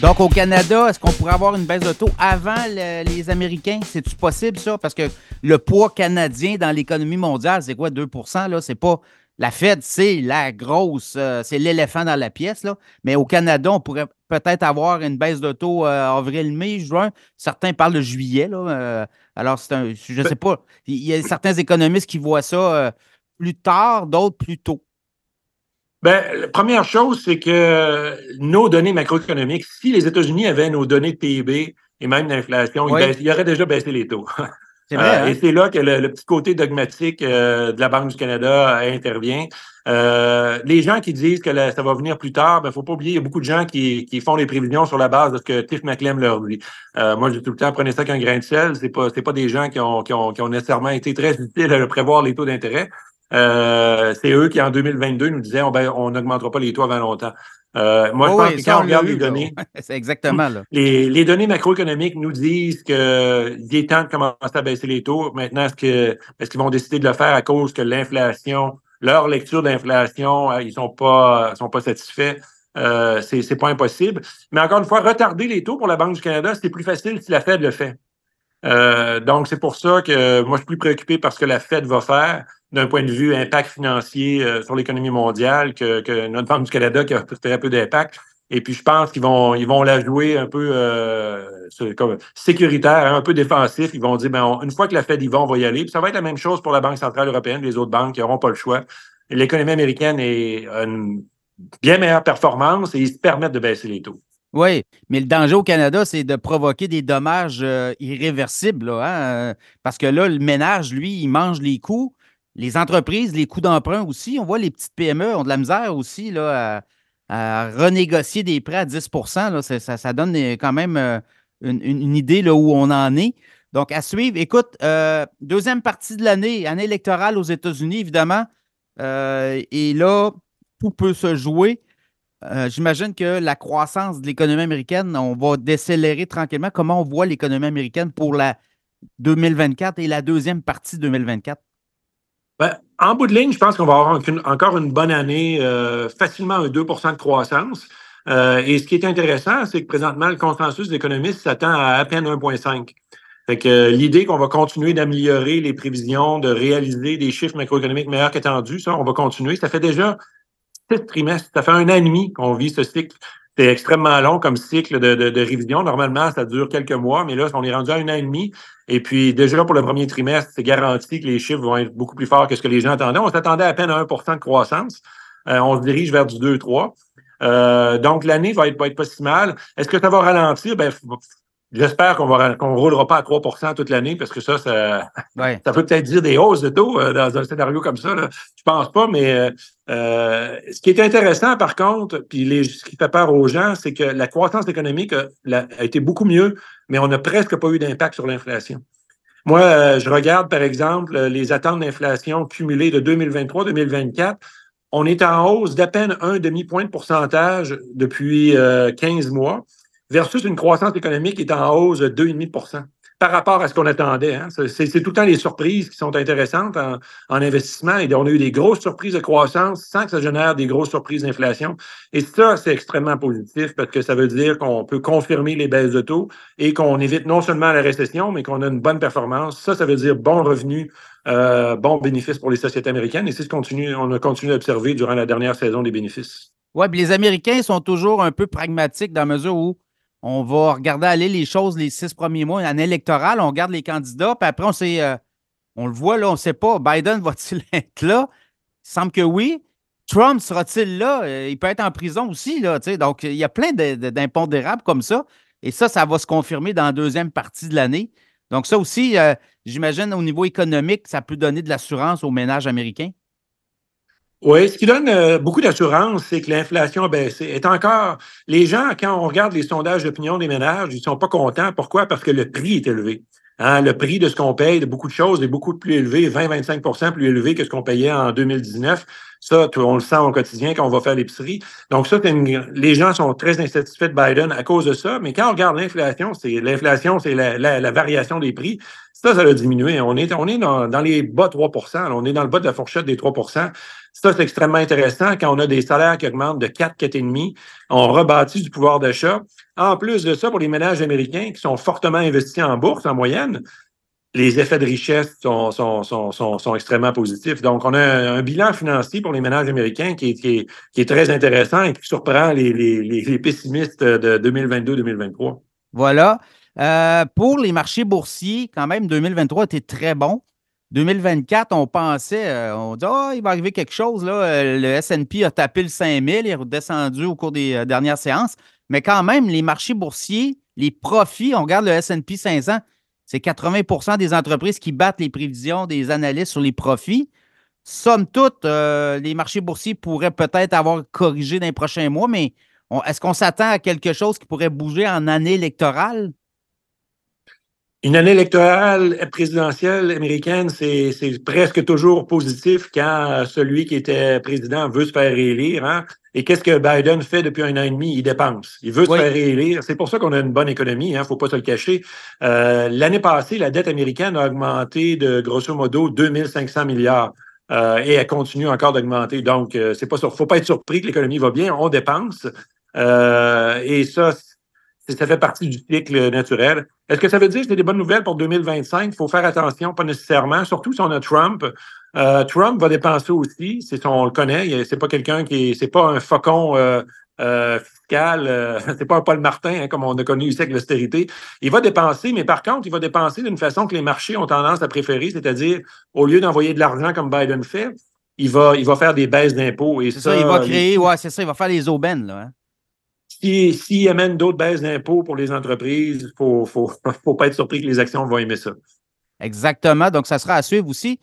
Donc, au Canada, est-ce qu'on pourrait avoir une baisse de taux avant les Américains? C'est-tu possible, ça? Parce que le poids canadien dans l'économie mondiale, c'est quoi, 2% là? C'est pas. La Fed, c'est la grosse, euh, c'est l'éléphant dans la pièce, là. Mais au Canada, on pourrait peut-être avoir une baisse de taux euh, avril, mai, juin. Certains parlent de juillet, là. Euh, alors, c'est un, je ne sais pas. Il y a certains économistes qui voient ça plus tard, d'autres plus tôt. Bien, la première chose, c'est que nos données macroéconomiques, si les États-Unis avaient nos données de PIB et même d'inflation, ils, auraient déjà baissé les taux. Euh, hein? Et c'est là que le, petit côté dogmatique euh, de la Banque du Canada intervient. Euh, les gens qui disent que ça va venir plus tard, il ben, ne faut pas oublier, il y a beaucoup de gens qui, font des prévisions sur la base de ce que Tiff McClem leur dit. moi, je dis tout le temps, prenez ça qu'un grain de sel. C'est pas, pas des gens qui ont, qui ont, qui ont nécessairement été très utiles à prévoir les taux d'intérêt. Euh, c'est eux qui, en 2022, nous disaient on ben, on n'augmentera pas les taux avant longtemps. Euh, moi, je pense que quand on regarde les données, c'est exactement là. Les, les, données macroéconomiques nous disent qu'il est temps de commencer à baisser les taux. Maintenant, est-ce qu'ils vont décider de le faire à cause que l'inflation, leur lecture d'inflation, euh, ils sont pas sont pas satisfaits? Euh, c'est pas impossible. Mais encore une fois, retarder les taux pour la Banque du Canada, c'est plus facile si la Fed le fait. Euh, donc, c'est pour ça que moi, je suis plus préoccupé par ce que la Fed va faire d'un point de vue impact financier euh, sur l'économie mondiale que, notre Banque du Canada qui a très peu d'impact. Et puis, je pense qu'ils vont, ils vont la jouer un peu euh, comme sécuritaire, hein, un peu défensif. Ils vont dire, ben, une fois que la Fed y va, on va y aller. Puis ça va être la même chose pour la Banque centrale européenne, les autres banques qui n'auront pas le choix. L'économie américaine est une bien meilleure performance et ils se permettent de baisser les taux. Oui, mais le danger au Canada, c'est de provoquer des dommages euh, irréversibles. Hein, parce que là, le ménage, lui, il mange les coûts. Les entreprises, les coûts d'emprunt aussi. On voit les petites PME ont de la misère aussi là, à, renégocier des prêts à 10 là, ça, donne euh, quand même une, idée là, où on en est. Donc, à suivre. Écoute, deuxième partie de l'année, année électorale aux États-Unis, évidemment. et là, tout peut se jouer. Euh, j'imagine que la croissance de l'économie américaine, on va décélérer tranquillement. Comment on voit l'économie américaine pour la 2024 et la deuxième partie 2024? Ben, en bout de ligne, je pense qu'on va avoir encore une bonne année, euh, facilement un 2% de croissance. Euh, et ce qui est intéressant, c'est que présentement, le consensus d'économistes s'attend à à peine 1,5. Fait que l'idée qu'on va continuer d'améliorer les prévisions, de réaliser des chiffres macroéconomiques meilleurs qu'attendus, ça, on va continuer. Ça fait déjà six trimestres. Ça fait un an et demi qu'on vit ce cycle. C'est extrêmement long comme cycle de, de, révision. Normalement, ça dure quelques mois, mais là, on est rendu à un an et demi. Et puis, déjà, pour le premier trimestre, c'est garanti que les chiffres vont être beaucoup plus forts que ce que les gens attendaient. On s'attendait à peine à 1% de croissance. Euh, on se dirige vers du 2-3. Euh, donc, l'année va être, être pas si mal. Est-ce que ça va ralentir? Ben, J'espère qu'on qu'on roulera pas à 3% toute l'année parce que ça, ça, ça peut peut-être dire des hausses de taux euh, dans un scénario comme ça. Là. Je pense pas, mais euh, euh, ce qui est intéressant, par contre, puis les, ce qui fait peur aux gens, c'est que la croissance économique a, a, été beaucoup mieux, mais on n'a presque pas eu d'impact sur l'inflation. Moi, je regarde, par exemple, les attentes d'inflation cumulées de 2023-2024. On est en hausse d'à peine un demi-point de pourcentage depuis 15 mois versus une croissance économique qui est en hausse de 2,5% par rapport à ce qu'on attendait. Hein. C'est tout le temps les surprises qui sont intéressantes en, investissement. Et on a eu des grosses surprises de croissance sans que ça génère des grosses surprises d'inflation. Et ça, c'est extrêmement positif parce que ça veut dire qu'on peut confirmer les baisses de taux et qu'on évite non seulement la récession, mais qu'on a une bonne performance. Ça, ça veut dire bon revenu, euh, bon bénéfice pour les sociétés américaines. Et c'est ce qu'on a continué d'observer durant la dernière saison des bénéfices. Oui, les Américains sont toujours un peu pragmatiques dans la mesure où on va regarder aller les choses les six premiers mois. En électoral, on regarde les candidats, puis après, on sait, euh, on le voit là, on ne sait pas. Biden va-t-il être là? Il semble que oui. Trump sera-t-il là? Euh, il peut être en prison aussi, là, donc il y a plein d'impondérables comme ça. Et ça, ça va se confirmer dans la deuxième partie de l'année. Donc, ça aussi, euh, j'imagine, au niveau économique, ça peut donner de l'assurance aux ménages américains. Oui, ce qui donne euh, beaucoup d'assurance, c'est que l'inflation a baissé. Est encore, les gens, quand on regarde les sondages d'opinion des ménages, ils sont pas contents. Pourquoi? Parce que le prix est élevé. Hein, le prix de ce qu'on paye de beaucoup de choses est beaucoup plus élevé, 20-25% plus élevé que ce qu'on payait en 2019. Ça, on le sent au quotidien quand on va faire l'épicerie. Donc ça, les gens sont très insatisfaits de Biden à cause de ça. Mais quand on regarde l'inflation, c'est l'inflation, c'est la, la, variation des prix. Ça, ça a diminué. On est, on est dans, les bas 3% On est dans le bas de la fourchette des 3 Ça, c'est extrêmement intéressant. Quand on a des salaires qui augmentent de 4, 4,5, on rebâtit du pouvoir d'achat. En plus de ça, pour les ménages américains qui sont fortement investis en bourse en moyenne, les effets de richesse sont, extrêmement positifs. Donc, on a un, bilan financier pour les ménages américains qui est, très intéressant et qui surprend les pessimistes de 2022-2023. Voilà. Euh, pour les marchés boursiers, quand même, 2023 était très bon. 2024, on pensait, euh, on dit, oh, il va arriver quelque chose. Là. Euh, le SP a tapé le 5000, il est redescendu au cours des dernières séances. Mais quand même, les marchés boursiers, les profits, on regarde le SP 500, c'est 80% des entreprises qui battent les prévisions des analystes sur les profits. Somme toute, les marchés boursiers pourraient peut-être avoir corrigé dans les prochains mois, mais est-ce qu'on s'attend à quelque chose qui pourrait bouger en année électorale? Une année électorale présidentielle américaine, c'est presque toujours positif quand celui qui était président veut se faire réélire. Hein? Et qu'est-ce que Biden fait depuis un an et demi? Il dépense. Il veut se faire réélire. C'est pour ça qu'on a une bonne économie, il hein? ne faut pas se le cacher. Euh, l'année passée, la dette américaine a augmenté de grosso modo 2500 milliards. Euh, et elle continue encore d'augmenter. Donc, euh, c'est pas faut pas être surpris que l'économie va bien. On dépense. et ça, ça fait partie du cycle naturel. Est-ce que ça veut dire que c'est des bonnes nouvelles pour 2025? Il faut faire attention, pas nécessairement, surtout si on a Trump. Euh, Trump va dépenser aussi, c'est on le connaît, c'est pas quelqu'un qui c'est pas un faucon euh, euh, fiscal, c'est pas un Paul Martin hein, comme on a connu ici avec l'austérité. Il va dépenser, mais par contre, il va dépenser d'une façon que les marchés ont tendance à préférer, c'est-à-dire au lieu d'envoyer de l'argent comme Biden fait, il va, il va faire des baisses d'impôts. Ça, il va créer, ouais, c'est ça, il va faire les aubaines, là. Hein. S'il si amène d'autres baisses d'impôts pour les entreprises, il ne faut, faut, faut, pas être surpris que les actions vont aimer ça. Exactement. Donc, ça sera à suivre aussi.